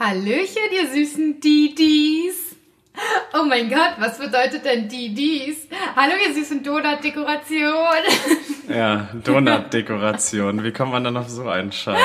Hallöchen, ihr süßen Didis. Oh mein Gott, was bedeutet denn Didis? Hallo, ihr süßen Donut-Dekoration. Ja, Donut-Dekoration. Wie kommt man dann auf so einen Scheiß?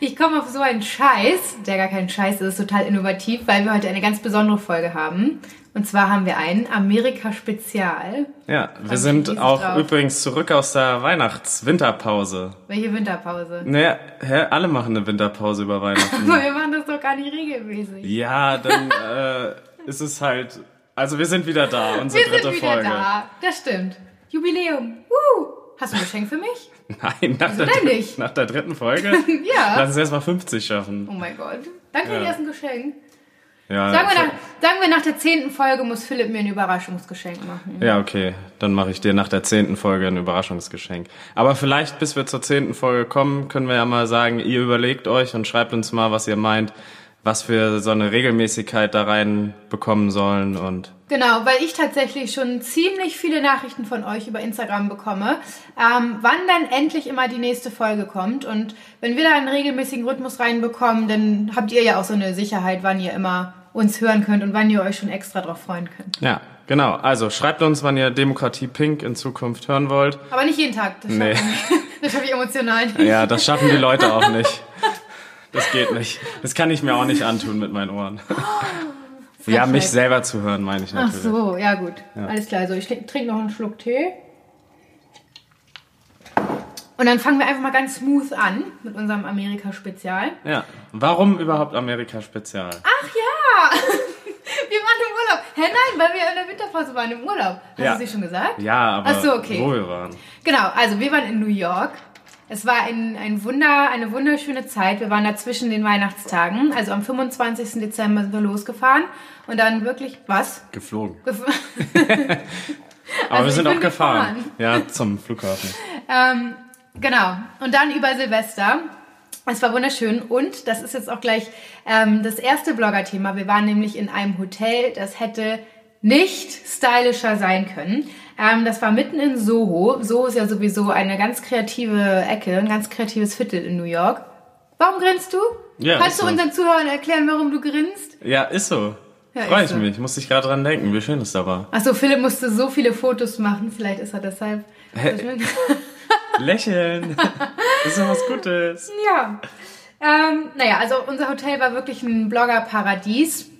Ich komme auf so einen Scheiß, der gar kein Scheiß ist, total innovativ, weil wir heute eine ganz besondere Folge haben. Und zwar haben wir ein Amerika-Spezial. Ja, wir sind auch drauf. übrigens zurück aus der Weihnachts-Winterpause. Welche Winterpause? Naja, hä, alle machen eine Winterpause über Weihnachten. Aber wir machen das doch gar nicht regelmäßig. ja, dann äh, ist es halt. Also wir sind wieder da, unsere wir dritte sind wieder Folge. da. Das stimmt. Jubiläum. Uh. Hast du ein Geschenk für mich? Nein, nach, der, denn dr- nicht? nach der dritten Folge. Ja. Lass uns erst mal 50 schaffen. Oh mein Gott. Dann krieg ich Ja. erst ein Geschenk. Ja, Sagen wir, nach, sagen wir, nach der zehnten Folge muss Philipp mir ein Überraschungsgeschenk machen. ja, okay. Dann mache ich dir nach der zehnten Folge ein Überraschungsgeschenk. Aber vielleicht, bis wir zur zehnten Folge kommen, können wir ja mal sagen, ihr überlegt euch und schreibt uns mal, was ihr meint, was wir so eine Regelmäßigkeit da rein bekommen sollen und Genau, weil ich tatsächlich schon ziemlich viele Nachrichten von euch über Instagram bekomme, ähm, wann dann endlich immer die nächste Folge kommt. Und wenn wir da einen regelmäßigen Rhythmus reinbekommen, dann habt ihr ja auch so eine Sicherheit, wann ihr immer uns hören könnt und wann ihr euch schon extra drauf freuen könnt. ja, genau. Also schreibt uns, wann ihr Demokratie Pink in Zukunft hören wollt. Aber nicht jeden Tag. Das Nee. das schaffe ich emotional nicht. Ja, das schaffen die Leute auch nicht. Das geht nicht. Das kann ich mir auch nicht antun mit meinen Ohren. Ja, mich selber zu hören, meine ich Ach natürlich. so, ja gut. Alles klar. So, ich trinke noch einen Schluck Tee. Und dann fangen wir einfach mal ganz smooth an mit unserem Amerika-Spezial. Ja. Warum überhaupt Amerika Spezial? Ach ja! Wir waren im Urlaub. Hä, nein, weil wir in der Winterpause waren im Urlaub. Hast Ja. du sie schon gesagt? Ja, aber Ach so, okay. wo wir waren. Genau, also wir waren in New York. Es war ein, ein Wunder, eine wunderschöne Zeit. Wir waren da zwischen den Weihnachtstagen. Also am 25. Dezember sind wir losgefahren. Und dann wirklich, was? Geflogen. Gef- Aber Also wir sind auch gefahren. gefahren. Ja, zum Flughafen. Ähm, genau. Und dann über Silvester. Es war wunderschön und das ist jetzt auch gleich ähm, das erste Blogger-Thema. Wir waren nämlich in einem Hotel, das hätte nicht stylischer sein können. Ähm, das war mitten in Soho. Soho ist ja sowieso eine ganz kreative Ecke, ein ganz kreatives Viertel in New York. Warum grinst du? Ja, Kannst du so. unseren Zuhörern erklären, warum du grinst? Ja, ist so. Ja, Freue ich so. mich. Musste ich gerade dran denken, wie schön es da war. Achso, Philipp musste so viele Fotos machen. Vielleicht ist er deshalb. Lächeln. ist doch was Gutes. Ja. Ähm, naja, also unser Hotel war wirklich ein Blogger-Paradies.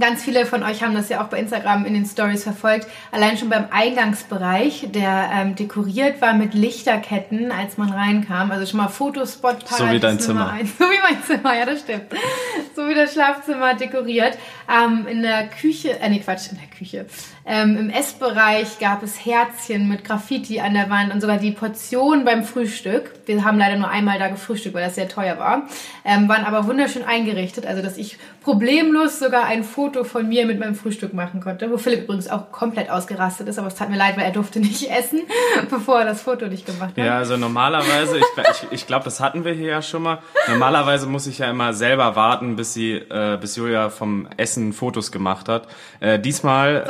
Ganz viele von euch haben das ja auch bei Instagram in den Stories verfolgt. Allein schon beim Eingangsbereich, der ähm, dekoriert war mit Lichterketten, als man reinkam. Also schon mal Fotospot Paradies So wie dein Zimmer. So wie mein Zimmer, ja, das stimmt. So wie das Schlafzimmer dekoriert. Ähm, in der Küche, äh, nee, Quatsch, in der Küche. Ähm, Im Essbereich gab es Herzchen mit Graffiti an der Wand und sogar die Portion beim Frühstück. Wir haben leider nur einmal da gefrühstückt, weil das sehr teuer war. Ähm, waren aber wunderschön eingerichtet, also dass ich problemlos sogar ein Foto von mir mit meinem Frühstück machen konnte, wo Philipp übrigens auch komplett ausgerastet ist, aber es tat mir leid, weil er durfte nicht essen, bevor er das Foto nicht gemacht hat. Ja, also normalerweise, ich, ich, ich glaube, das hatten wir hier ja schon mal. Normalerweise muss ich ja immer selber warten, bis sie, äh, bis Julia vom Essen Fotos gemacht hat. Äh, diesmal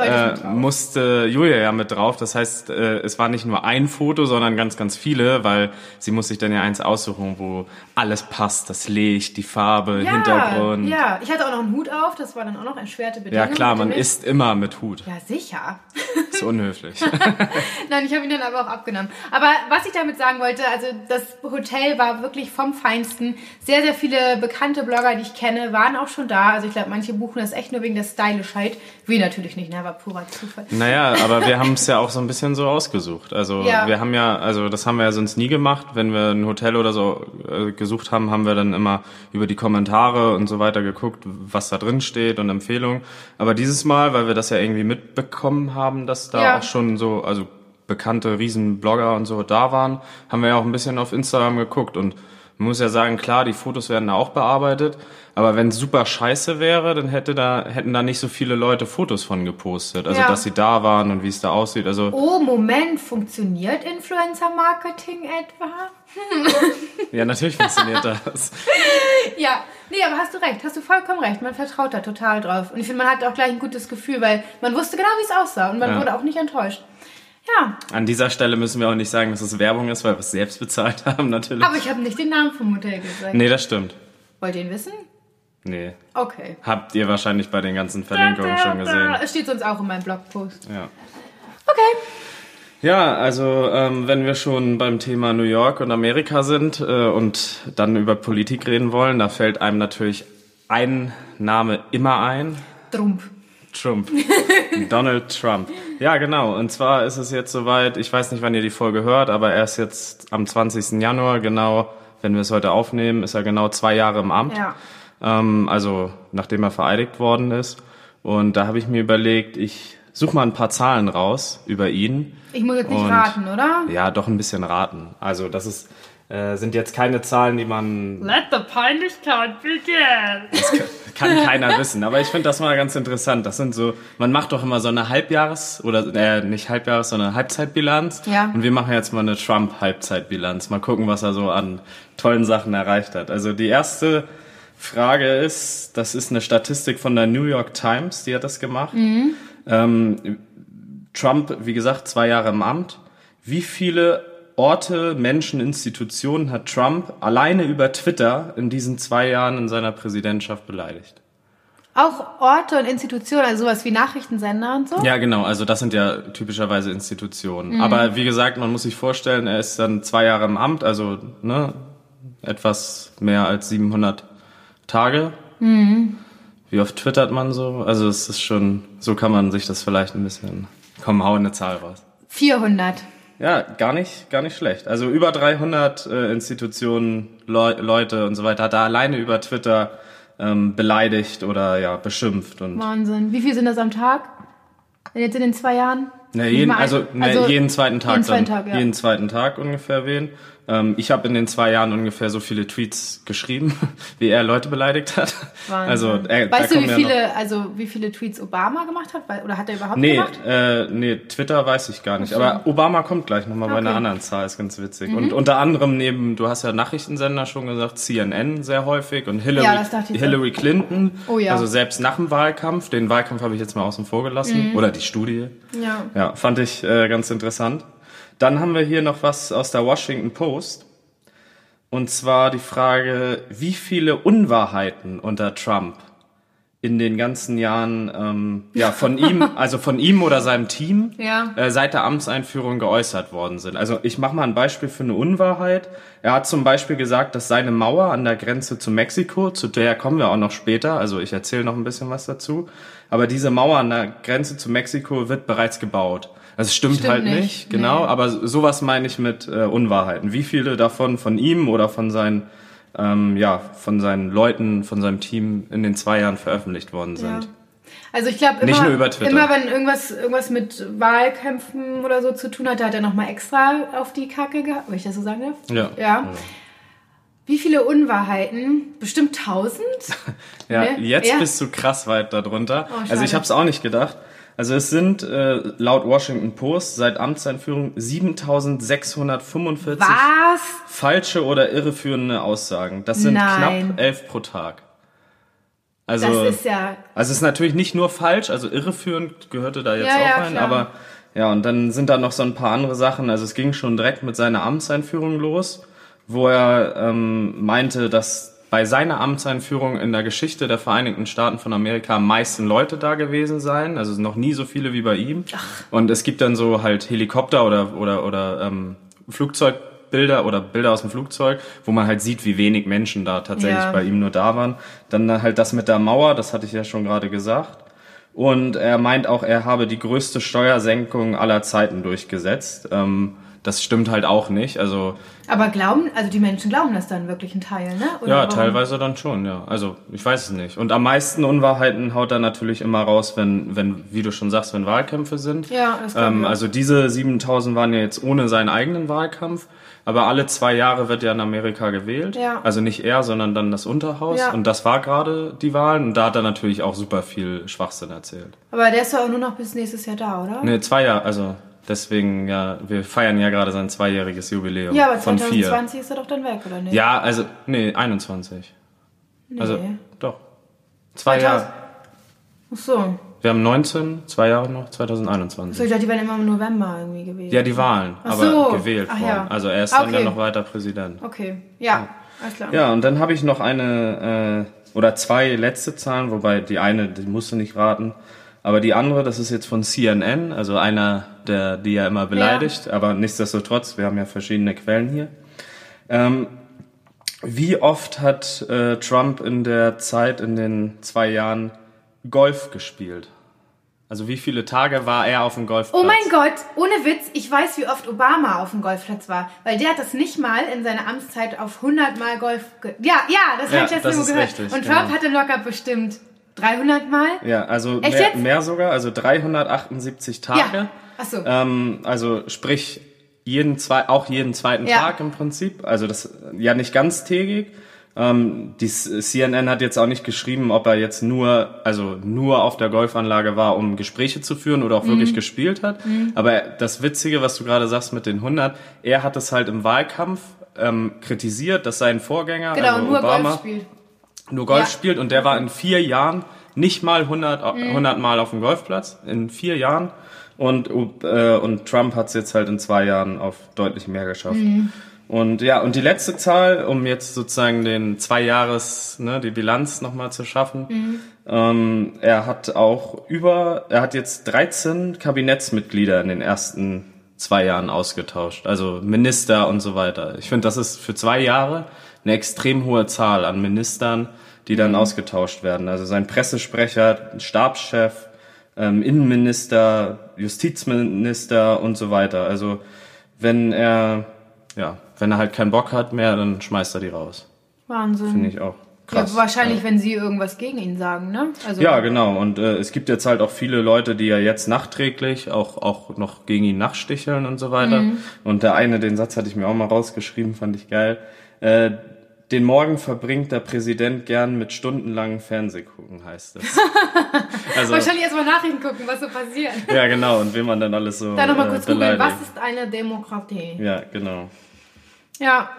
Musste Julia ja mit drauf. Das heißt, äh, es war nicht nur ein Foto, sondern ganz, ganz viele, weil sie muss sich dann ja eins aussuchen, wo alles passt, das Licht, die Farbe, Ja, Hintergrund. ja, ich hatte auch noch einen Hut auf, das war dann auch noch erschwerte Ja, Bedingungen. klar, man isst immer mit Hut. Ja, sicher. Ist unhöflich. Nein, ich habe ihn dann aber auch abgenommen. Aber was ich damit sagen wollte, also das Hotel war wirklich vom Feinsten. Sehr, sehr viele bekannte Blogger, die ich kenne, waren auch schon da. Also ich glaube, manche buchen das echt nur wegen der Stylischheit. Wir natürlich nicht, ne? war purer Zufall. Naja, aber wir haben es ja auch so ein bisschen so ausgesucht. Also Ja. wir haben ja, also das haben wir ja sonst nie gemacht. Wenn wir ein Hotel oder so äh, gesucht haben, haben wir dann immer über die Kommentare und so weiter geguckt, was da drin steht und Empfehlungen. Aber dieses Mal, weil wir das ja irgendwie mitbekommen haben, dass da Ja. auch schon so, also bekannte Riesenblogger und so da waren, haben wir ja auch ein bisschen auf Instagram geguckt und man muss ja sagen, klar, die Fotos werden da auch bearbeitet, aber wenn es super scheiße wäre, dann hätte da, hätten da nicht so viele Leute Fotos von gepostet. Also, Ja. dass sie da waren und wie es da aussieht. Also, Oh, Moment, funktioniert Influencer-Marketing etwa? ja, natürlich funktioniert das. Ja, nee, aber hast du recht, hast du vollkommen recht. Man vertraut da total drauf. Und ich finde, man hat auch gleich ein gutes Gefühl, weil man wusste genau, wie es aussah und man Ja. wurde auch nicht enttäuscht. Ja, An dieser Stelle müssen wir auch nicht sagen, dass es Werbung ist, weil wir es selbst bezahlt haben, natürlich. aber ich habe nicht den Namen vom Hotel gesagt. Nee, das stimmt. Wollt ihr ihn wissen? Nee. Okay. Habt ihr wahrscheinlich bei den ganzen Verlinkungen schon gesehen. Es steht sonst auch in meinem Blogpost. Ja. Okay. Ja, also ähm, wenn wir schon beim Thema New York und Amerika sind äh, und dann über Politik reden wollen, da fällt einem natürlich ein Name immer ein. Trump. Trump. Donald Trump. Ja, genau. Und zwar ist es jetzt soweit, ich weiß nicht, wann ihr die Folge hört, aber er ist jetzt am 20. Januar, genau, wenn wir es heute aufnehmen, ist er genau zwei Jahre im Amt. Ja. Ähm, also nachdem er vereidigt worden ist. Und da habe ich mir überlegt, ich suche mal ein paar Zahlen raus über ihn. Ich muss jetzt nicht Und- raten, oder? Ja, doch ein bisschen raten. Also das ist, äh, sind jetzt keine Zahlen, die man Let the Peinlichkeit begin. kann keiner wissen. Aber ich finde das mal ganz interessant. Das sind so, man macht doch immer so eine Halbjahres- oder äh, nicht Halbjahres, sondern Halbzeitbilanz. Ja. Und wir machen jetzt mal eine Trump-Halbzeitbilanz. Mal gucken, was er so an tollen Sachen erreicht hat. Also die erste Frage ist, das ist eine Statistik von der New York Times, die hat das gemacht. Ähm, Trump, wie gesagt, zwei Jahre im Amt. Wie viele Orte, Menschen, Institutionen hat Trump alleine über Twitter in diesen zwei Jahren in seiner Präsidentschaft beleidigt? Auch Orte und Institutionen, also sowas wie Nachrichtensender und so? Ja, genau. Also das sind ja typischerweise Institutionen. Aber wie gesagt, man muss sich vorstellen, er ist dann zwei Jahre im Amt, also ne, etwas mehr als 700 Tage. Wie oft twittert man so? Also es ist schon, so kann man sich das vielleicht ein bisschen. Komm, hau eine Zahl raus. 400. Ja, gar nicht, gar nicht schlecht. Also über 300 äh, Institutionen, Leu Leute und so weiter hat er alleine über Twitter ähm, beleidigt oder ja beschimpft und Wahnsinn. Wie viel sind das am Tag? Jetzt in den zwei Jahren? Ne, jeden, also, ne, also jeden zweiten Tag jeden zweiten dann. Tag, ja. Jeden zweiten Tag ungefähr wen. Ähm, ich habe in den zwei Jahren ungefähr so viele Tweets geschrieben, wie er Leute beleidigt hat. Wahnsinn. Also, äh, weißt du, wie ja viele, also wie viele Tweets Obama gemacht hat? Oder hat er überhaupt Nee, gemacht? äh, nee, Twitter weiß ich gar nicht. Aber Obama kommt gleich nochmal bei einer Okay. Mhm. anderen Zahl, ist ganz witzig. Und unter anderem neben, du hast ja Nachrichtensender schon gesagt, CNN sehr häufig und Hillary, Ja, ich so. Hillary Clinton. Oh ja. Also selbst nach dem Wahlkampf, den Wahlkampf habe ich jetzt mal außen vor gelassen. Mhm. Oder die Studie. Ja. Ja, fand ich äh, ganz interessant. Dann haben wir hier noch was aus der Washington Post. Und zwar die Frage, wie viele Unwahrheiten unter Trump in den ganzen Jahren ähm, ja von ihm, also von ihm oder seinem Team Ja. äh, seit der Amtseinführung geäußert worden sind. Also ich mache mal ein Beispiel für eine Unwahrheit. Er hat zum Beispiel gesagt, dass seine Mauer an der Grenze zu Mexiko, zu der kommen wir auch noch später, also ich erzähle noch ein bisschen was dazu, aber diese Mauer an der Grenze zu Mexiko wird bereits gebaut. Also es stimmt, Stimmt halt nicht, nicht, genau, nee. aber sowas meine ich mit äh, Unwahrheiten. Wie viele davon von ihm oder von seinen ähm, ja, von seinen Leuten, von seinem Team in den zwei Jahren veröffentlicht worden sind. Ja. Also ich glaube immer, immer wenn irgendwas, irgendwas mit Wahlkämpfen oder so zu tun hat, hat er nochmal extra auf die Kacke gehabt, wenn ich das so sagen darf. Ja. Ja. Wie viele Unwahrheiten? Bestimmt tausend? Ja, Ne? jetzt Ja. bist du krass weit darunter. Oh, also ich habe es auch nicht gedacht. Also es sind äh, laut Washington Post seit Amtseinführung 7645 Was? falsche oder irreführende Aussagen. Das sind Nein. knapp elf pro Tag. Also, Das ist ja. also es ist natürlich nicht nur falsch, also irreführend gehörte da jetzt Ja, auch ja, rein, klar. aber ja, und dann sind da noch so ein paar andere Sachen. Also es ging schon direkt mit seiner Amtseinführung los, wo er ähm, meinte, dass bei seiner Amtseinführung in der Geschichte der Vereinigten Staaten von Amerika am meisten Leute da gewesen seien, also noch nie so viele wie bei ihm. Und es gibt dann so halt Helikopter oder oder oder ähm, Flugzeugbilder oder Bilder aus dem Flugzeug, wo man halt sieht, wie wenig Menschen da tatsächlich Ja. bei ihm nur da waren. Dann halt das mit der Mauer, das hatte ich ja schon gerade gesagt. Und er meint auch, er habe die größte Steuersenkung aller Zeiten durchgesetzt. Ähm, das stimmt halt auch nicht. Also Aber glauben, also die Menschen glauben das dann wirklich ein Teil, ne? Oder ja, warum? teilweise dann schon, ja. Also ich weiß es nicht. Und am meisten Unwahrheiten haut er natürlich immer raus, wenn, wenn, wie du schon sagst, wenn Wahlkämpfe sind. Ja, das ähm. Also diese 7000 waren ja jetzt ohne seinen eigenen Wahlkampf. Aber alle zwei Jahre wird ja in Amerika gewählt. Ja. Also nicht er, sondern dann das Unterhaus. Ja. Und das war gerade die Wahlen. Und da hat er natürlich auch super viel Schwachsinn erzählt. Aber der ist doch auch nur noch bis nächstes Jahr da, oder? Ne, zwei Jahre, also deswegen, ja, wir feiern ja gerade sein zweijähriges Jubiläum. Ja, aber von vier. 2020 ist er doch dann weg, oder nicht? Ja, also, nee, 21. Also, Nee. doch. Zwei 2000 Jahre. Ach so. Wir haben 19, zwei Jahre noch, So, 2021. ich dachte, die wären immer im November irgendwie gewesen. Ja, die Wahlen, Ach aber so. gewählt Ach worden. ja. Also er ist dann Okay. ja noch weiter Präsident. Okay, ja, alles klar. Ja, und dann habe ich noch eine, oder zwei letzte Zahlen, wobei die eine, die musst du nicht raten. Aber die andere, das ist jetzt von CNN, also einer, der die ja immer beleidigt, aber nichtsdestotrotz, wir haben ja verschiedene Quellen hier. Ähm, wie oft hat äh, Trump in der Zeit, in den zwei Jahren, Golf gespielt? Also wie viele Tage war er auf dem Golfplatz? Oh mein Gott, ohne Witz, ich weiß, wie oft Obama auf dem Golfplatz war. Weil der hat das nicht mal in seiner Amtszeit auf 100 Mal Golf... Ge ja, ja, das Ja, habe ich jetzt nur gehört. richtig, Und Trump genau. hatte locker bestimmt 300 Mal. Ja, also mehr, mehr sogar, also 378 Tage. Ja. Ach so. Ähm, also sprich jeden zwei, auch jeden zweiten Ja. Tag im Prinzip. Also das ja nicht ganztägig. Ähm, die CNN hat jetzt auch nicht geschrieben, ob er jetzt nur, also nur auf der Golfanlage war, um Gespräche zu führen oder auch Mhm. wirklich gespielt hat. Aber das Witzige, was du gerade sagst mit den 100, er hat es halt im Wahlkampf ähm, kritisiert, dass sein Vorgänger, Genau, also nur Obama, Golf spielt. nur Golf Ja. spielt und der war in vier Jahren nicht mal 100, 100 Mal auf dem Golfplatz, in vier Jahren. Und, äh, und Trump hat es jetzt halt in zwei Jahren auf deutlich mehr geschafft. Und ja, und die letzte Zahl, um jetzt sozusagen den zwei Jahres, ne, die Bilanz nochmal zu schaffen, ähm, er hat auch über, er hat jetzt 13 Kabinettsmitglieder in den ersten zwei Jahren ausgetauscht, also Minister und so weiter. Ich finde, das ist für zwei Jahre eine extrem hohe Zahl an Ministern, die dann ausgetauscht werden. Also sein Pressesprecher, Stabschef, ähm, Innenminister, Justizminister und so weiter. Also wenn er, ja, wenn er halt keinen Bock hat mehr, dann schmeißt er die raus. Wahnsinn. Finde ich auch krass. ja, wahrscheinlich, wenn sie irgendwas gegen ihn sagen, ne? Also, Ja, genau. Und äh, es gibt jetzt halt auch viele Leute, die ja jetzt nachträglich auch, auch noch gegen ihn nachsticheln und so weiter. Mhm. Und der eine, den Satz hatte ich mir auch mal rausgeschrieben, fand ich geil. Äh, den Morgen verbringt der Präsident gern mit stundenlangen Fernsehgucken, heißt es. also, Wahrscheinlich erstmal Nachrichten gucken, was so passiert. ja, genau. Und wem man dann alles so Dann nochmal äh, kurz googeln, was ist eine Demokratie? Ja, genau. Ja,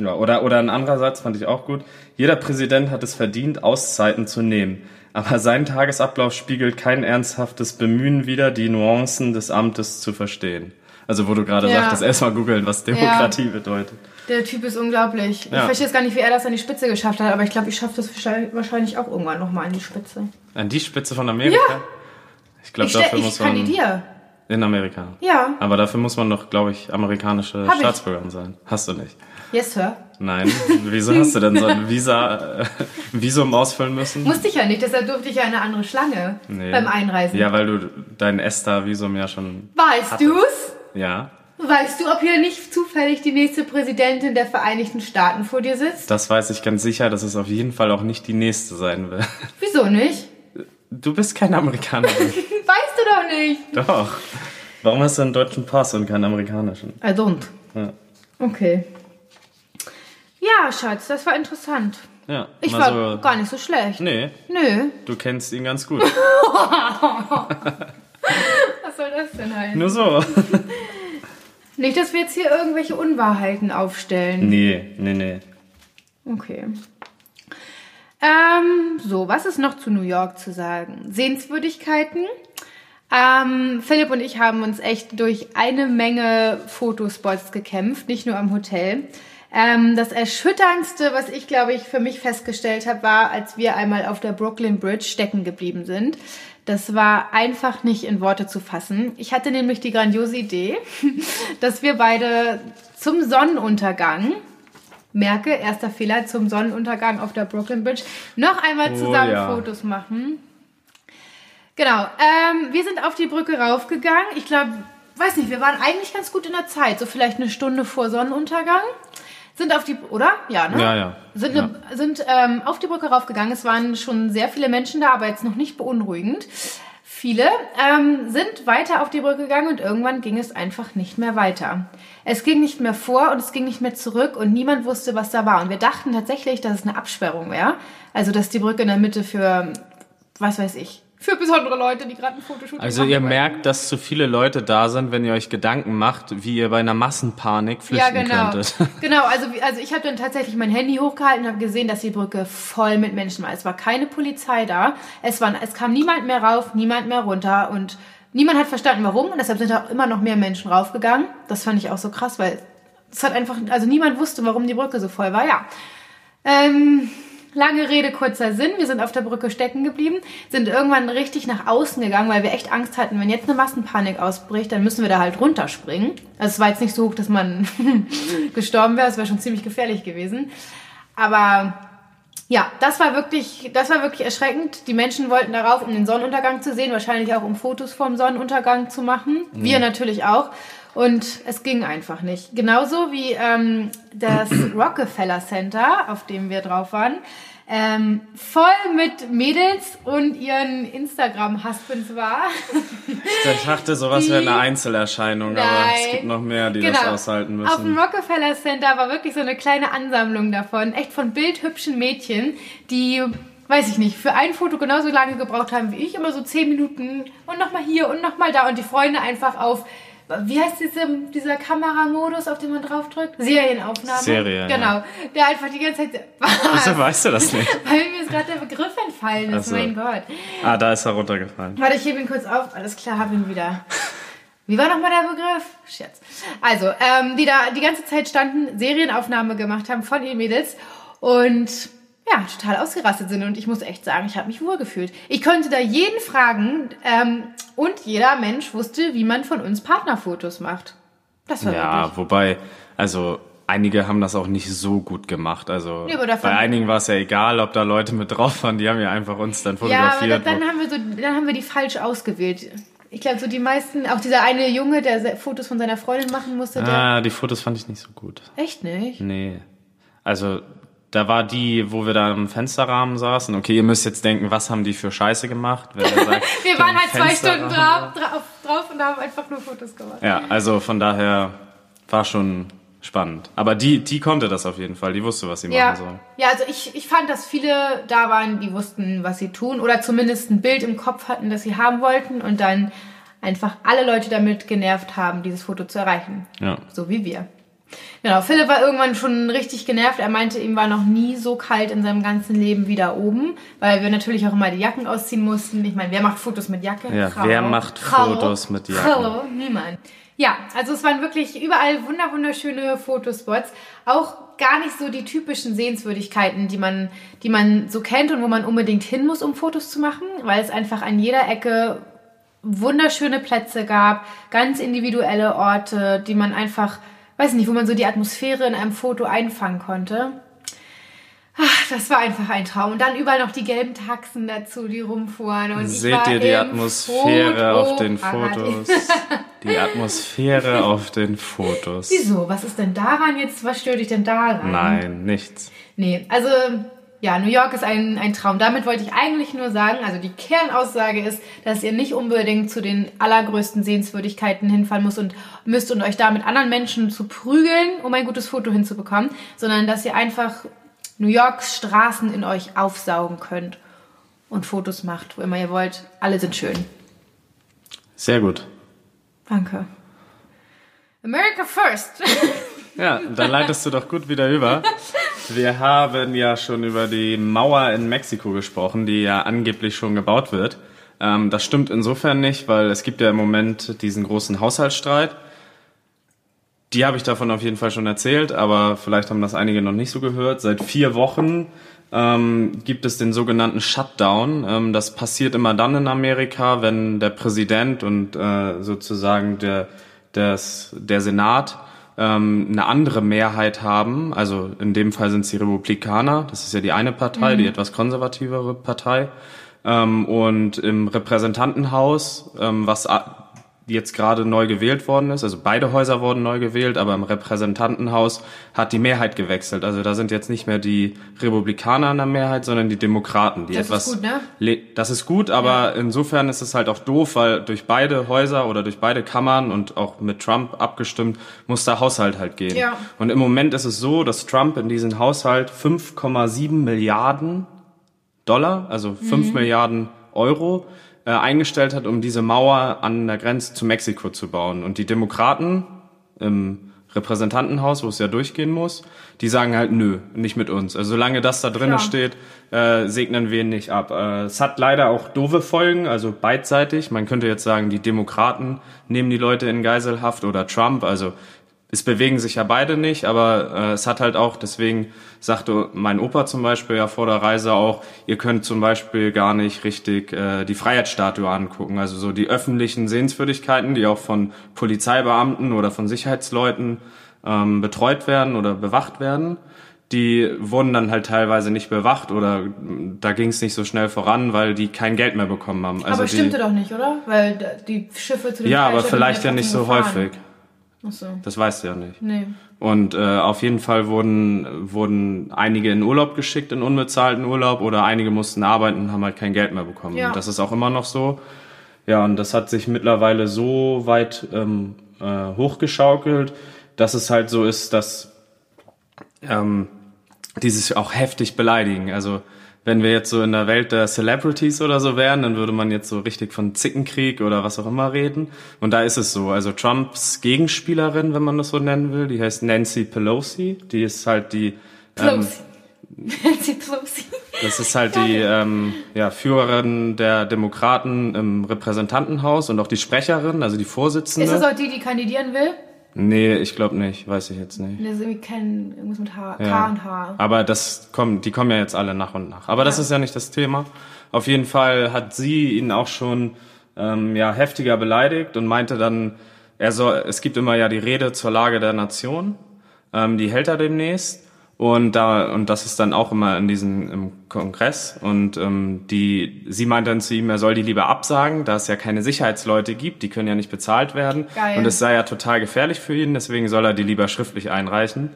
Ja, oder, oder ein anderer Satz fand ich auch gut. Jeder Präsident hat es verdient, Auszeiten zu nehmen. Aber sein Tagesablauf spiegelt kein ernsthaftes Bemühen wider, die Nuancen des Amtes zu verstehen. Also wo du gerade Ja. sagtest, erstmal googeln, was Demokratie bedeutet. Der Typ ist unglaublich. Ich Ja. verstehe jetzt gar nicht, wie er das an die Spitze geschafft hat, aber ich glaube, ich schaffe das wahrscheinlich- auch irgendwann nochmal an die Spitze. An die Spitze von Amerika? Ja. Ich glaube, Ich, dafür ich muss man kandidiere. in Amerika. Ja. Aber dafür muss man doch, glaube ich, amerikanische Hab ich. Staatsbürgerin sein. Hast du nicht. Yes, Sir. Nein. Wieso hast du denn so ein Visa, äh, Visum ausfüllen müssen? Musste ich ja nicht, deshalb durfte ich ja eine andere Schlange Nee. beim Einreisen. Ja, weil du dein ESTA-Visum ja schon. Weißt Hattest. du's? Ja. Weißt du, ob hier nicht zufällig die nächste Präsidentin der Vereinigten Staaten vor dir sitzt? Das weiß ich ganz sicher, dass es auf jeden Fall auch nicht die nächste sein wird. Wieso nicht? Du bist keine Amerikanerin. Weißt du doch nicht. Doch. Warum hast du einen deutschen Pass und keinen amerikanischen? I don't. Ja. Okay. Ja, Schatz, das war interessant. Ja. Ich war so, gar nicht so schlecht. Nee, Nö. du kennst ihn ganz gut. Was soll das denn heißen? Nur so. Nicht, dass wir jetzt hier irgendwelche Unwahrheiten aufstellen. Nee, nee, nee. Okay. Ähm, so, was ist noch zu New York zu sagen? Sehenswürdigkeiten. Ähm, Philipp und ich haben uns echt durch eine Menge Fotospots gekämpft, nicht nur am Hotel. Ähm, das Erschütterndste, was ich, glaube ich, für mich festgestellt habe, war, als wir einmal auf der Brooklyn Bridge stecken geblieben sind. Das war einfach nicht in Worte zu fassen. Ich hatte nämlich die grandiose Idee, dass wir beide zum Sonnenuntergang merke, erster Fehler zum Sonnenuntergang auf der Brooklyn Bridge. Noch einmal zusammen ja. Fotos machen. Genau, ähm, wir sind auf die Brücke raufgegangen. Ich glaube, weiß nicht, wir waren eigentlich ganz gut in der Zeit, so vielleicht eine Stunde vor Sonnenuntergang. Sind auf die, oder? Ja, ne? Ja, ja. Sind, ja. ne, sind ähm, auf die Brücke raufgegangen. Es waren schon sehr viele Menschen da, aber jetzt noch nicht beunruhigend. Viele ähm, sind weiter auf die Brücke gegangen und irgendwann ging es einfach nicht mehr weiter. Es ging nicht mehr vor und es ging nicht mehr zurück und niemand wusste, was da war. Und wir dachten tatsächlich, dass es eine Absperrung wäre. Also, dass die Brücke in der Mitte für, was weiß ich, für besondere Leute, die gerade ein Fotoshooting Also machen ihr wollten. merkt, dass zu viele Leute da sind, wenn ihr euch Gedanken macht, wie ihr bei einer Massenpanik flüchten ja, genau. könntet. Genau, also, also ich habe dann tatsächlich mein Handy hochgehalten und habe gesehen, dass die Brücke voll mit Menschen war. Es war keine Polizei da. Es, war, es kam niemand mehr rauf, niemand mehr runter und niemand hat verstanden, warum. Und deshalb sind auch immer noch mehr Menschen raufgegangen. Das fand ich auch so krass, weil es hat einfach, also niemand wusste, warum die Brücke so voll war. Ja. Ähm, Lange Rede, kurzer Sinn. Wir sind auf der Brücke stecken geblieben, sind irgendwann richtig nach außen gegangen, weil wir echt Angst hatten, wenn jetzt eine Massenpanik ausbricht, dann müssen wir da halt runterspringen. Also es war jetzt nicht so hoch, dass man gestorben wäre, es wäre schon ziemlich gefährlich gewesen. Aber ja, das war wirklich, das war wirklich erschreckend. Die Menschen wollten darauf, um den Sonnenuntergang zu sehen, wahrscheinlich auch um Fotos vom Sonnenuntergang zu machen. Mhm. Wir natürlich auch. Und es ging einfach nicht. Genauso wie ähm, das Rockefeller Center, auf dem wir drauf waren. Ähm, voll mit Mädels und ihren Instagram-Husbands war. Ich dachte, sowas wäre eine Einzelerscheinung, Nein. aber es gibt noch mehr, die genau. das aushalten müssen. Auf dem Rockefeller Center war wirklich so eine kleine Ansammlung davon, echt von bildhübschen Mädchen, die weiß ich nicht, für ein Foto genauso lange gebraucht haben wie ich, immer so zehn Minuten und nochmal hier und nochmal da und die Freunde einfach auf wie heißt diese, dieser Kameramodus, auf den man draufdrückt? Serienaufnahme. Serie. Genau. Ja. Der einfach die ganze Zeit. Was? Wieso weißt du das nicht? Weil mir jetzt gerade der Begriff entfallen ist, so. mein Gott. Ah, da ist er runtergefallen. Warte, ich hebe ihn kurz auf. Alles klar, hab ihn wieder. Wie war nochmal der Begriff? Scherz. Also, ähm, die da die ganze Zeit standen, Serienaufnahme gemacht haben von den Mädels und ja, total ausgerastet sind. Und ich muss echt sagen, ich habe mich wohlgefühlt. Ich konnte da jeden fragen ähm, und jeder Mensch wusste, wie man von uns Partnerfotos macht. Das war Ja, wirklich. wobei, also einige haben das auch nicht so gut gemacht. Also ja, bei einigen war es ja egal, ob da Leute mit drauf waren, die haben ja einfach uns dann fotografiert. Ja, aber dann, dann haben wir so, dann haben wir die falsch ausgewählt. Ich glaube, so die meisten, auch dieser eine Junge, der Fotos von seiner Freundin machen musste. Ah, die Fotos fand ich nicht so gut. Echt nicht? Nee. Also da war die, wo wir da im Fensterrahmen saßen. Okay, ihr müsst jetzt denken, was haben die für Scheiße gemacht? Sagt, wir waren halt zwei Stunden drauf, drauf, drauf und haben einfach nur Fotos gemacht. Ja, also von daher war schon spannend. Aber die, die konnte das auf jeden Fall. Die wusste, was sie ja. machen soll. Ja, also ich, ich fand, dass viele da waren, die wussten, was sie tun oder zumindest ein Bild im Kopf hatten, das sie haben wollten und dann einfach alle Leute damit genervt haben, dieses Foto zu erreichen. Ja. So wie wir. Genau, Philipp war irgendwann schon richtig genervt. Er meinte, ihm war noch nie so kalt in seinem ganzen Leben wie da oben, weil wir natürlich auch immer die Jacken ausziehen mussten. Ich meine, wer macht Fotos mit Jacke? Ja, Frau. wer macht Fotos mit Jacke? Hallo, niemand. Ja, also es waren wirklich überall wunder wunderschöne Fotospots. Auch gar nicht so die typischen Sehenswürdigkeiten, die man, die man so kennt und wo man unbedingt hin muss, um Fotos zu machen, weil es einfach an jeder Ecke wunderschöne Plätze gab, ganz individuelle Orte, die man einfach weiß nicht, wo man so die Atmosphäre in einem Foto einfangen konnte. Ach, das war einfach ein Traum. Und dann überall noch die gelben Taxen dazu, die rumfuhren. Und Seht ihr die Atmosphäre auf den Fotos? die Atmosphäre auf den Fotos. Wieso? Was ist denn daran jetzt? Was stört dich denn daran? Nein, nichts. Nee, also ja, New York ist ein, ein Traum. Damit wollte ich eigentlich nur sagen, also die Kernaussage ist, dass ihr nicht unbedingt zu den allergrößten Sehenswürdigkeiten hinfahren müsst und müsst und euch da mit anderen Menschen zu prügeln, um ein gutes Foto hinzubekommen, sondern dass ihr einfach New Yorks Straßen in euch aufsaugen könnt und Fotos macht, wo immer ihr wollt. Alle sind schön. Sehr gut. Danke. America first. ja, dann leitest du doch gut wieder über. Wir haben ja schon über die Mauer in Mexiko gesprochen, die ja angeblich schon gebaut wird. Ähm, das stimmt insofern nicht, weil es gibt ja im Moment diesen großen Haushaltsstreit. Die habe ich davon auf jeden Fall schon erzählt, aber vielleicht haben das einige noch nicht so gehört. Seit vier Wochen ähm, gibt es den sogenannten Shutdown. Ähm, das passiert immer dann in Amerika, wenn der Präsident und äh, sozusagen der, des, der Senat ähm, eine andere Mehrheit haben. Also in dem Fall sind es die Republikaner. Das ist ja die eine Partei, mhm. die etwas konservativere Partei. Ähm, und im Repräsentantenhaus, ähm, was jetzt gerade neu gewählt worden ist. Also beide Häuser wurden neu gewählt, aber im Repräsentantenhaus hat die Mehrheit gewechselt. Also da sind jetzt nicht mehr die Republikaner an der Mehrheit, sondern die Demokraten, die das etwas. Ist gut, ne? Das ist gut, aber ja. insofern ist es halt auch doof, weil durch beide Häuser oder durch beide Kammern und auch mit Trump abgestimmt muss der Haushalt halt gehen. Ja. Und im Moment ist es so, dass Trump in diesen Haushalt 5,7 Milliarden Dollar, also 5 mhm. Milliarden Euro äh, eingestellt hat, um diese Mauer an der Grenze zu Mexiko zu bauen. Und die Demokraten im Repräsentantenhaus, wo es ja durchgehen muss, die sagen halt nö, nicht mit uns. Also solange das da drinnen steht, äh, segnen wir ihn nicht ab. Äh, es hat leider auch doofe Folgen, also beidseitig. Man könnte jetzt sagen, die Demokraten nehmen die Leute in Geiselhaft oder Trump. Also es bewegen sich ja beide nicht, aber äh, es hat halt auch, deswegen sagte mein Opa zum Beispiel ja vor der Reise auch, ihr könnt zum Beispiel gar nicht richtig äh, die Freiheitsstatue angucken. Also so die öffentlichen Sehenswürdigkeiten, die auch von Polizeibeamten oder von Sicherheitsleuten ähm, betreut werden oder bewacht werden die wurden dann halt teilweise nicht bewacht oder da ging es nicht so schnell voran, weil die kein Geld mehr bekommen haben. Also aber die, stimmte doch nicht, oder? Weil die Schiffe zu den Ja, aber vielleicht ja nicht so gefahren. häufig. Ach so. Das weißt du ja nicht. Nee. Und äh, auf jeden Fall wurden, wurden einige in Urlaub geschickt, in unbezahlten Urlaub, oder einige mussten arbeiten und haben halt kein Geld mehr bekommen. Ja. Und das ist auch immer noch so. Ja, und das hat sich mittlerweile so weit ähm, äh, hochgeschaukelt, dass es halt so ist, dass ähm, die sich auch heftig beleidigen. Also wenn wir jetzt so in der Welt der Celebrities oder so wären, dann würde man jetzt so richtig von Zickenkrieg oder was auch immer reden. Und da ist es so. Also Trumps Gegenspielerin, wenn man das so nennen will, die heißt Nancy Pelosi. Die ist halt die ähm, Pelosi. Nancy Pelosi. das ist halt die ähm, ja, Führerin der Demokraten im Repräsentantenhaus und auch die Sprecherin, also die Vorsitzende. Ist das auch die, die kandidieren will? Nee, ich glaube nicht, weiß ich jetzt nicht. Das ist irgendwie kein, irgendwas mit H, Ja. K und H. Aber das kommt, die kommen ja jetzt alle nach und nach. Aber das Ja. ist ja nicht das Thema. Auf jeden Fall hat sie ihn auch schon ähm, ja heftiger beleidigt und meinte dann, er soll, es gibt immer ja die Rede zur Lage der Nation, ähm, die hält er demnächst. Und da und das ist dann auch immer in diesem im Kongress und ähm, die sie meint dann zu ihm, er soll die lieber absagen, da es ja keine Sicherheitsleute gibt, die können ja nicht bezahlt werden Geil. und es sei ja total gefährlich für ihn, deswegen soll er die lieber schriftlich einreichen.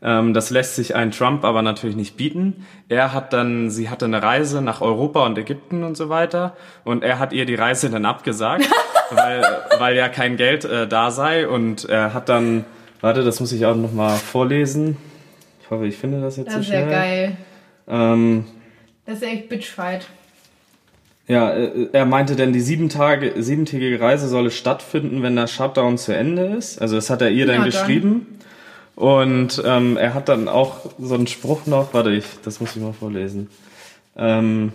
Ähm, das lässt sich ein Trump aber natürlich nicht bieten. Er hat dann, sie hatte eine Reise nach Europa und Ägypten und so weiter und er hat ihr die Reise dann abgesagt, weil, weil ja kein Geld äh, da sei und er hat dann, warte, das muss ich auch noch mal vorlesen. Ich hoffe, ich finde das jetzt Das so ist ja schnell. geil. Ähm, Das ist echt Bitchfight. ja, äh, er meinte denn, die sieben Tage, siebentägige Reise solle stattfinden, wenn der Shutdown zu Ende ist. Also das hat er ihr dann Ja, dann. geschrieben. Und ähm, er hat dann auch so einen Spruch noch, warte ich, das muss ich mal vorlesen. Ähm,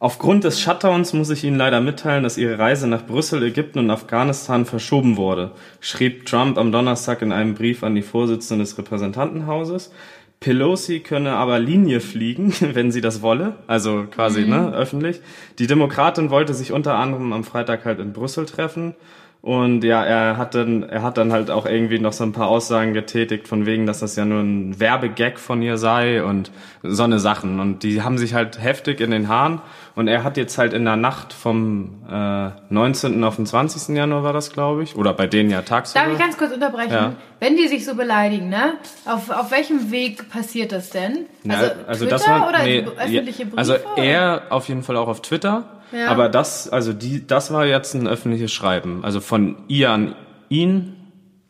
Aufgrund des Shutdowns muss ich Ihnen leider mitteilen, dass Ihre Reise nach Brüssel, Ägypten und Afghanistan verschoben wurde, schrieb Trump am Donnerstag in einem Brief an die Vorsitzende des Repräsentantenhauses. Pelosi könne aber Linie fliegen, wenn sie das wolle, also quasi ne, öffentlich. Die Demokratin wollte sich unter anderem am Freitag halt in Brüssel treffen. Und ja, er hat dann, er hat dann halt auch irgendwie noch so ein paar Aussagen getätigt, von wegen, dass das ja nur ein Werbegag von ihr sei und so eine Sachen. Und die haben sich halt heftig in den Haaren. Und er hat jetzt halt in der Nacht vom äh, 19. auf den 20. Januar war das, glaube ich. Oder bei denen ja tagsüber. Darf ich ganz kurz unterbrechen? Ja. Wenn die sich so beleidigen, ne? Auf, auf welchem Weg passiert das denn? Ja, Also, Twitter oder öffentliche Briefe? Also er auf jeden Fall auch auf Twitter. Ja. Aber das, also die, das war jetzt ein öffentliches Schreiben. Also von ihr an ihn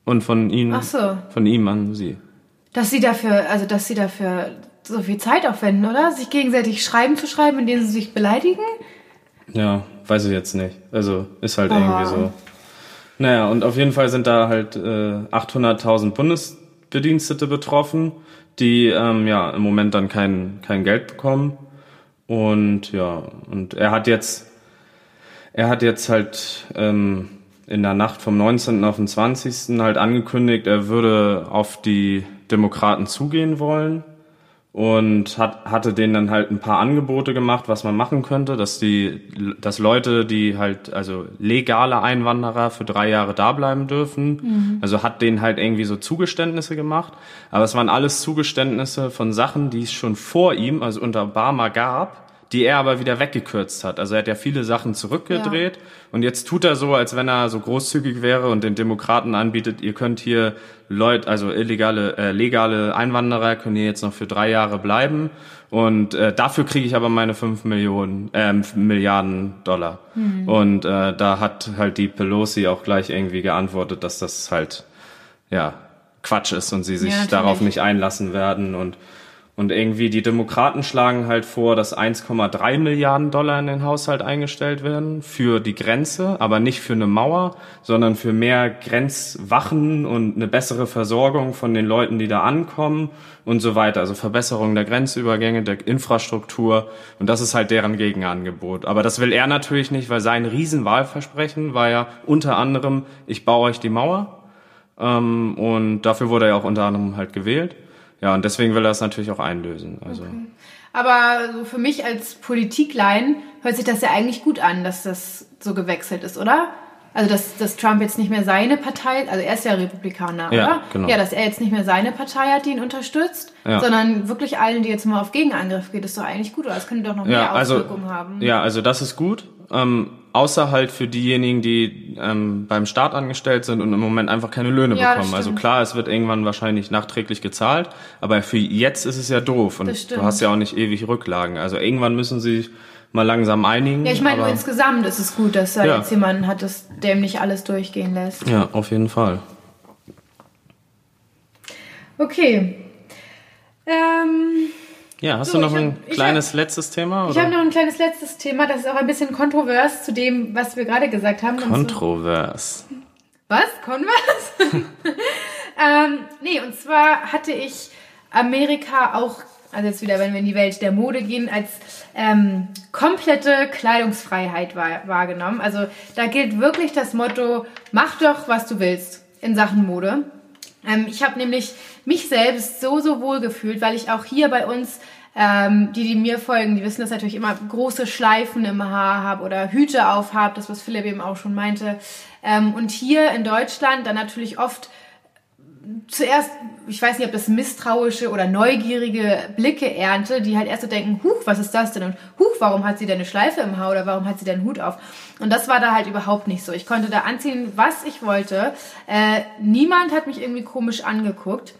und von Ach so. von ihm an sie. Dass sie dafür, also dass sie dafür so viel Zeit aufwenden, oder? Sich gegenseitig Schreiben zu schreiben, in denen sie sich beleidigen? Ja, weiß ich jetzt nicht. Also ist halt Aha. irgendwie so. Naja, und auf jeden Fall sind da halt äh, 800.000 Bundesbedienstete betroffen, die ähm, ja im Moment dann kein, kein Geld bekommen. Und ja, und er hat jetzt, er hat jetzt halt ähm, in der Nacht vom 19. auf den 20. halt angekündigt, er würde auf die Demokraten zugehen wollen und hat, hatte denen dann halt ein paar Angebote gemacht, was man machen könnte, dass die, dass Leute, die halt, also legale Einwanderer für drei Jahre da bleiben dürfen, also hat denen halt irgendwie so Zugeständnisse gemacht, aber es waren alles Zugeständnisse von Sachen, die es schon vor ihm, also unter Obama gab, die er aber wieder weggekürzt hat. Also er hat ja viele Sachen zurückgedreht und jetzt tut er so, als wenn er so großzügig wäre und den Demokraten anbietet, ihr könnt hier Leute, also illegale, äh, legale Einwanderer können hier jetzt noch für drei Jahre bleiben und äh, dafür kriege ich aber meine fünf Millionen, ähm, Milliarden Dollar. Und äh, da hat halt die Pelosi auch gleich irgendwie geantwortet, dass das halt ja Quatsch ist und sie sich Ja, darauf nicht einlassen werden und Und irgendwie die Demokraten schlagen halt vor, dass 1,3 Milliarden Dollar in den Haushalt eingestellt werden für die Grenze, aber nicht für eine Mauer, sondern für mehr Grenzwachen und eine bessere Versorgung von den Leuten, die da ankommen und so weiter. Also Verbesserung der Grenzübergänge, der Infrastruktur. Und das ist halt deren Gegenangebot. Aber das will er natürlich nicht, weil sein Riesenwahlversprechen war ja unter anderem, ich baue euch die Mauer. Ähm, und dafür wurde er auch unter anderem halt gewählt. Ja, und deswegen will er es natürlich auch einlösen. Also. Okay. Aber so für mich als Politiklein hört sich das ja eigentlich gut an, dass das so gewechselt ist, oder? Also dass, dass Trump jetzt nicht mehr seine Partei, also er ist ja Republikaner, ja, oder? Genau. Ja, dass er jetzt nicht mehr seine Partei hat, die ihn unterstützt, ja. sondern wirklich allen, die jetzt mal auf Gegenangriff geht, ist doch eigentlich gut, oder? Das könnte doch noch mehr also, Auswirkungen haben. Ja, also das ist gut. Ähm, außer halt für diejenigen, die ähm, beim Staat angestellt sind und im Moment einfach keine Löhne ja, bekommen. Also klar, es wird irgendwann wahrscheinlich nachträglich gezahlt, aber für jetzt ist es ja doof und du hast ja auch nicht ewig Rücklagen. Also irgendwann müssen sie mal langsam einigen. Ja, ich meine, nur insgesamt ist es gut, dass da ja. jetzt jemanden hat, das, dem nicht alles durchgehen lässt. Ja, auf jeden Fall. Okay. Ähm, ja, hast so, du noch ein hab, kleines hab, letztes Thema? Oder? Ich habe noch ein kleines letztes Thema, das ist auch ein bisschen kontrovers zu dem, was wir gerade gesagt haben. Kontrovers. So. Was? Convers? ähm, nee, und zwar hatte ich Amerika auch, also jetzt wieder, wenn wir in die Welt der Mode gehen, als ähm, komplette Kleidungsfreiheit wahr, wahrgenommen. Also da gilt wirklich das Motto, mach doch, was du willst in Sachen Mode. Ähm, ich habe nämlich mich selbst so, so wohl gefühlt, weil ich auch hier bei uns, ähm, die, die mir folgen, die wissen, dass ich natürlich immer große Schleifen im Haar habe oder Hüte auf habe, das, was Philipp eben auch schon meinte. Ähm, und hier in Deutschland dann natürlich oft zuerst, ich weiß nicht, ob das misstrauische oder neugierige Blicke ernte, die halt erst so denken, huch, was ist das denn? Und huch, warum hat sie denn eine Schleife im Haar oder warum hat sie denn einen Hut auf? Und das war da halt überhaupt nicht so. Ich konnte da anziehen, was ich wollte. Äh, niemand hat mich irgendwie komisch angeguckt.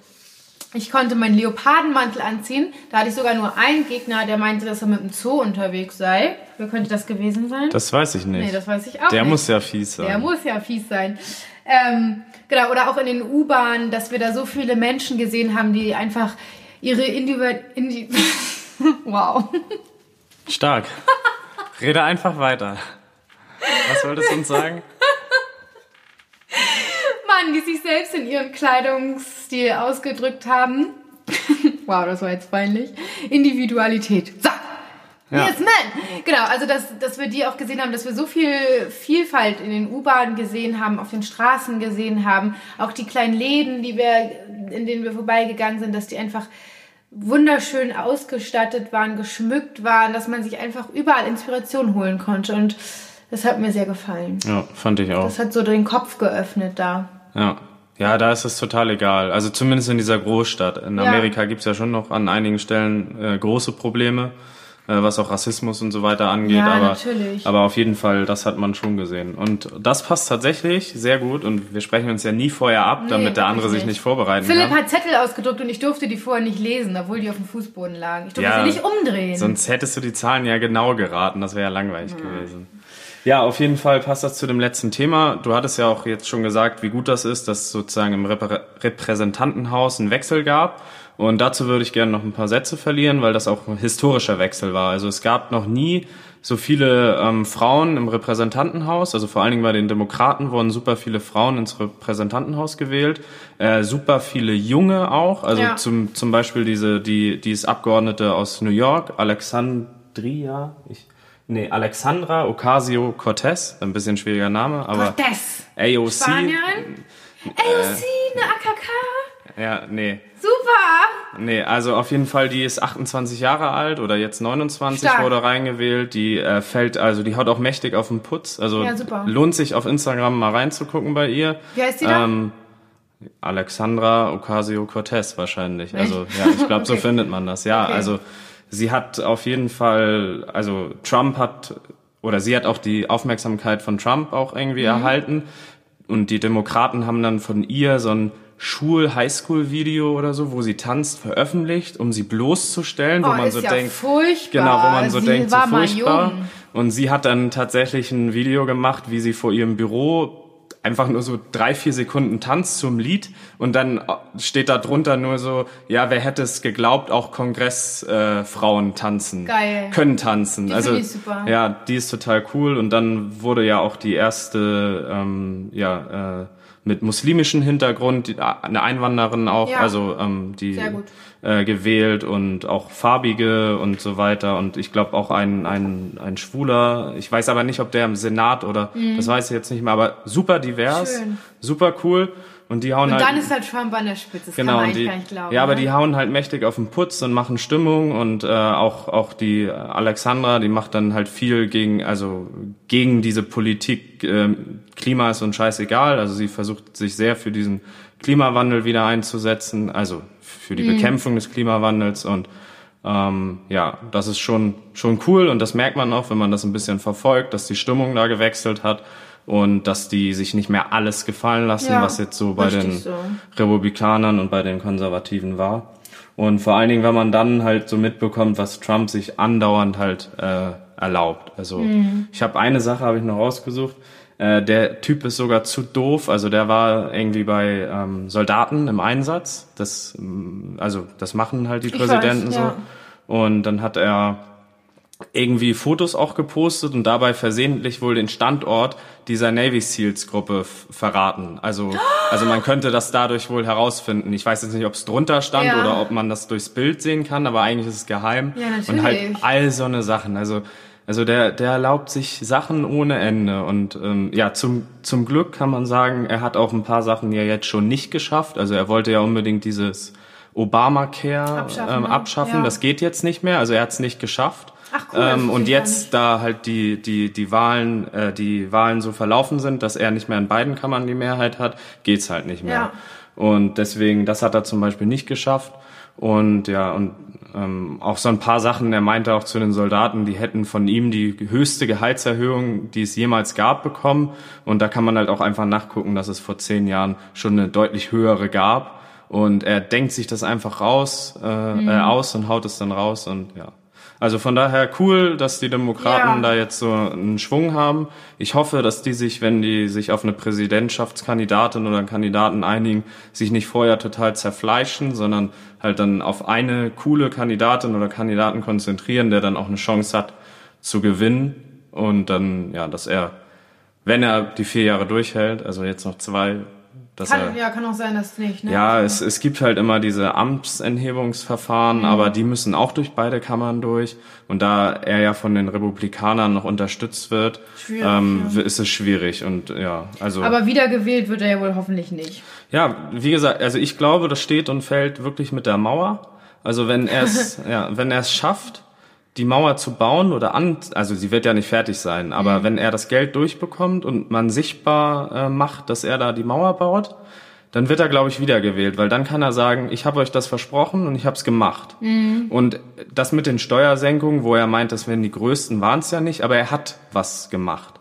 Ich konnte meinen Leopardenmantel anziehen. Da hatte ich sogar nur einen Gegner, der meinte, dass er mit dem Zoo unterwegs sei. Wer könnte das gewesen sein? Das weiß ich nicht. Nee, das weiß ich auch der nicht. Der muss ja fies sein. Der muss ja fies sein. Ähm, genau, oder auch in den U-Bahnen, dass wir da so viele Menschen gesehen haben, die einfach ihre Individu... Indi wow. Stark. Rede einfach weiter. Was wolltest du uns sagen? Mann, die sich selbst in ihrem Kleidungsstil ausgedrückt haben. wow, das war jetzt peinlich. Individualität. So, ja. Yes, man! Genau, also dass, dass wir die auch gesehen haben, dass wir so viel Vielfalt in den U-Bahnen gesehen haben, auf den Straßen gesehen haben, auch die kleinen Läden, die wir, in denen wir vorbeigegangen sind, dass die einfach wunderschön ausgestattet waren, geschmückt waren, dass man sich einfach überall Inspiration holen konnte und das hat mir sehr gefallen. Ja, fand ich auch. Das hat so den Kopf geöffnet da. Ja. Ja, da ist es total egal. Also zumindest in dieser Großstadt. In Amerika ja. gibt's ja schon noch an einigen Stellen äh, große Probleme. Äh, was auch Rassismus und so weiter angeht. Ja, aber, natürlich. aber auf jeden Fall, das hat man schon gesehen. Und das passt tatsächlich sehr gut und wir sprechen uns ja nie vorher ab, nee, damit der andere sich nicht vorbereiten Philipp kann. hat Zettel ausgedruckt und ich durfte die vorher nicht lesen, obwohl die auf dem Fußboden lagen. Ich durfte ja, sie nicht umdrehen. Sonst hättest du die Zahlen ja genau geraten, das wäre ja langweilig hm. gewesen. Ja, auf jeden Fall passt das zu dem letzten Thema. Du hattest ja auch jetzt schon gesagt, wie gut das ist, dass es sozusagen im Repräsentantenhaus einen Wechsel gab. Und dazu würde ich gerne noch ein paar Sätze verlieren, weil das auch ein historischer Wechsel war. Also es gab noch nie so viele ähm, Frauen im Repräsentantenhaus, also vor allen Dingen bei den Demokraten wurden super viele Frauen ins Repräsentantenhaus gewählt, äh, super viele Junge auch, also ja. zum, zum Beispiel diese, die, die ist Abgeordnete aus New York, Alexandria, ich, nee, Alexandra Ocasio-Cortez, ein bisschen schwieriger Name, aber Cortez. AOC. Spanierin? AOC, eine AKK? Ja, nee. Super! Nee, also auf jeden Fall, die ist 28 Jahre alt oder jetzt 29 Stark. wurde reingewählt. Die äh, fällt, also die haut auch mächtig auf den Putz. Also ja, lohnt sich auf Instagram mal reinzugucken bei ihr. Wie heißt die da? Ähm, Alexandra Ocasio-Cortez wahrscheinlich. Echt? Also ja, ich glaube, okay. so findet man das. Ja, okay. also sie hat auf jeden Fall, also Trump hat oder sie hat auch die Aufmerksamkeit von Trump auch irgendwie mhm. erhalten. Und die Demokraten haben dann von ihr so ein Schul-Highschool-Video oder so, wo sie tanzt, veröffentlicht, um sie bloßzustellen, wo oh, man so ja denkt, furchtbar. genau, wo man so sie denkt, so furchtbar. Und sie hat dann tatsächlich ein Video gemacht, wie sie vor ihrem Büro einfach nur so drei, vier Sekunden Tanz zum Lied und dann steht da drunter nur so, ja, wer hätte es geglaubt, auch Kongressfrauen äh, tanzen. Geil. Können tanzen. Die also ich super. ja, die ist total cool und dann wurde ja auch die erste, ähm, ja, äh, mit muslimischem Hintergrund, die- eine Einwanderin auch, Ja. also ähm, die äh, gewählt und auch farbige und so weiter und ich glaube auch ein, ein, ein Schwuler, ich weiß aber nicht, ob der im Senat oder das weiß ich jetzt nicht mehr, aber super divers, Mhm. Schön. super cool und die hauen Und halt dann ist halt Trump an der Spitze. Das genau kann man die, gar nicht glauben. ja, aber ne? die hauen halt mächtig auf den Putz und machen Stimmung und äh, auch auch die Alexandra, die macht dann halt viel gegen also gegen diese Politik ähm, Klima ist uns scheißegal, also sie versucht sich sehr für diesen Klimawandel wieder einzusetzen, also für Mhm. die Bekämpfung des Klimawandels und ähm, ja, das ist schon schon cool und das merkt man auch, wenn man das ein bisschen verfolgt, dass die Stimmung da gewechselt hat und dass die sich nicht mehr alles gefallen lassen, Ja, was jetzt so bei den so. Republikanern und bei den Konservativen war. Und vor allen Dingen, wenn man dann halt so mitbekommt, was Trump sich andauernd halt äh, erlaubt. Also Mhm. ich habe eine Sache habe ich noch rausgesucht. Äh, der Typ ist sogar zu doof. Also der war irgendwie bei ähm, Soldaten im Einsatz. Das ähm, also das machen halt die Ich Präsidenten weiß, ja. so. Und dann hat er irgendwie Fotos auch gepostet und dabei versehentlich wohl den Standort dieser Navy Seals Gruppe verraten. Also, also man könnte das dadurch wohl herausfinden. Ich weiß jetzt nicht, ob es drunter stand Ja. oder ob man das durchs Bild sehen kann, aber eigentlich ist es geheim. Ja, natürlich. Und halt all so eine Sachen. Also, also der, der erlaubt sich Sachen ohne Ende. Und ähm, ja, zum, zum Glück kann man sagen, er hat auch ein paar Sachen ja jetzt schon nicht geschafft. Also er wollte ja unbedingt dieses Obamacare Abschaffen, ähm, ne? abschaffen. Ja. Das geht jetzt nicht mehr. Also er hat es nicht geschafft. Ach cool, ähm, und jetzt, da halt die, die, die Wahlen, äh, die Wahlen so verlaufen sind, dass er nicht mehr in beiden Kammern die Mehrheit hat, geht's halt nicht mehr. Ja. Und deswegen, das hat er zum Beispiel nicht geschafft. Und ja, und ähm, auch so ein paar Sachen, er meinte auch zu den Soldaten, die hätten von ihm die höchste Gehaltserhöhung, die es jemals gab, bekommen. Und da kann man halt auch einfach nachgucken, dass es vor zehn Jahren schon eine deutlich höhere gab. Und er denkt sich das einfach raus, äh, Mhm. äh, aus und haut es dann raus und ja. Also von daher cool, dass die Demokraten Ja. da jetzt so einen Schwung haben. Ich hoffe, dass die sich, wenn die sich auf eine Präsidentschaftskandidatin oder einen Kandidaten einigen, sich nicht vorher total zerfleischen, sondern halt dann auf eine coole Kandidatin oder Kandidaten konzentrieren, der dann auch eine Chance hat zu gewinnen und dann, ja, dass er, wenn er die vier Jahre durchhält, also jetzt noch zwei, dass er Kann, ja, kann auch sein, dass nicht. Ne? ja, es, es gibt halt immer diese Amtsenthebungsverfahren, aber die müssen auch durch beide Kammern durch. Und da er ja von den Republikanern noch unterstützt wird, ähm, ist es schwierig. Und ja, also Aber wiedergewählt wird er ja wohl hoffentlich nicht. ja, wie gesagt, also ich glaube, das steht und fällt wirklich mit der Mauer. Also wenn er es, ja, wenn er es schafft, die Mauer zu bauen oder an, also sie wird ja nicht fertig sein, aber wenn er das Geld durchbekommt und man sichtbar äh, macht, dass er da die Mauer baut, dann wird er, glaube ich, wiedergewählt, weil dann kann er sagen, ich habe euch das versprochen und ich habe es gemacht. Und das mit den Steuersenkungen, wo er meint, das wären die größten, waren es ja nicht, aber er hat was gemacht.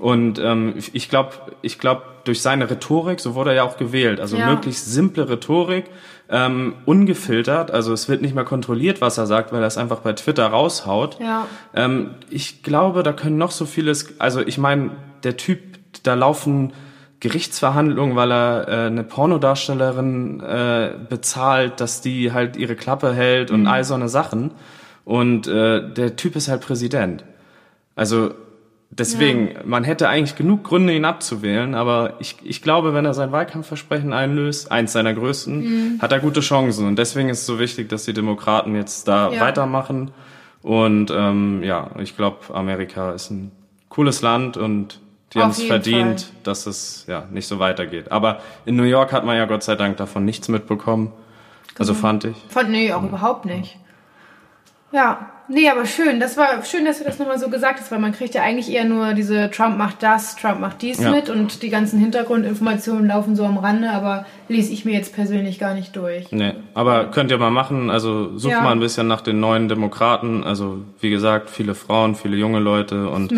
Und ähm, ich glaube, ich glaube, durch seine Rhetorik, so wurde er ja auch gewählt, also Ja. möglichst simple Rhetorik, ähm, ungefiltert, also es wird nicht mehr kontrolliert, was er sagt, weil er es einfach bei Twitter raushaut. Ja. Ähm, ich glaube, da können noch so vieles, also ich meine, der Typ, da laufen Gerichtsverhandlungen, weil er äh, eine Pornodarstellerin äh, bezahlt, dass die halt ihre Klappe hält und all so eine Sachen. Und äh, der Typ ist halt Präsident. Also deswegen, man hätte eigentlich genug Gründe, ihn abzuwählen, aber ich, ich glaube, wenn er sein Wahlkampfversprechen einlöst, eins seiner größten, hat er gute Chancen. Und deswegen ist es so wichtig, dass die Demokraten jetzt da Ja. weitermachen. Und ähm, ja, ich glaube, Amerika ist ein cooles Land und die haben es verdient, Fall. dass es ja nicht so weitergeht. Aber in New York hat man ja Gott sei Dank davon nichts mitbekommen. Also Genau. fand ich. Fand, nee, auch überhaupt nicht. Ja, nee, aber schön. Das war schön, dass du das nochmal so gesagt hast, weil man kriegt ja eigentlich eher nur diese Trump macht das, Trump macht dies Ja. mit und die ganzen Hintergrundinformationen laufen so am Rande, aber lese ich mir jetzt persönlich gar nicht durch. Nee, aber könnt ihr mal machen. Also sucht Ja. mal ein bisschen nach den neuen Demokraten. Also wie gesagt, viele Frauen, viele junge Leute und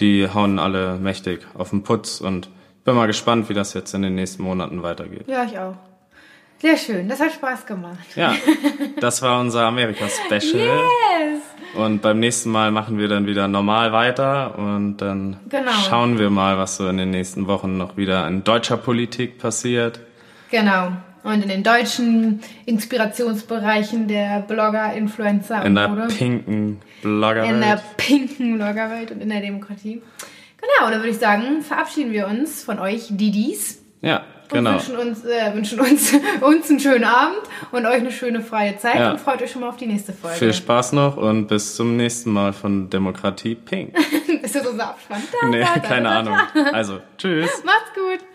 die hauen alle mächtig auf den Putz und bin mal gespannt, wie das jetzt in den nächsten Monaten weitergeht. Ja, ich auch. Sehr schön, das hat Spaß gemacht. Ja, das war unser Amerika-Special. Yes! Und beim nächsten Mal machen wir dann wieder normal weiter und dann Genau. schauen wir mal, was so in den nächsten Wochen noch wieder in deutscher Politik passiert. Genau. Und in den deutschen Inspirationsbereichen der Blogger, Influencer In der Mode. pinken Bloggerwelt. in der pinken Bloggerwelt und in der Demokratie. Genau, und dann würde ich sagen, verabschieden wir uns von euch, Didis. ja, genau. wünschen uns, äh, wünschen uns, uns einen schönen Abend und euch eine schöne freie Zeit Ja. und freut euch schon mal auf die nächste Folge. Viel Spaß noch und bis zum nächsten Mal von Demokratie Pink. Ist das unser Abspann? Da, Nee, da, da, keine Ahnung. Also, tschüss. Macht's gut.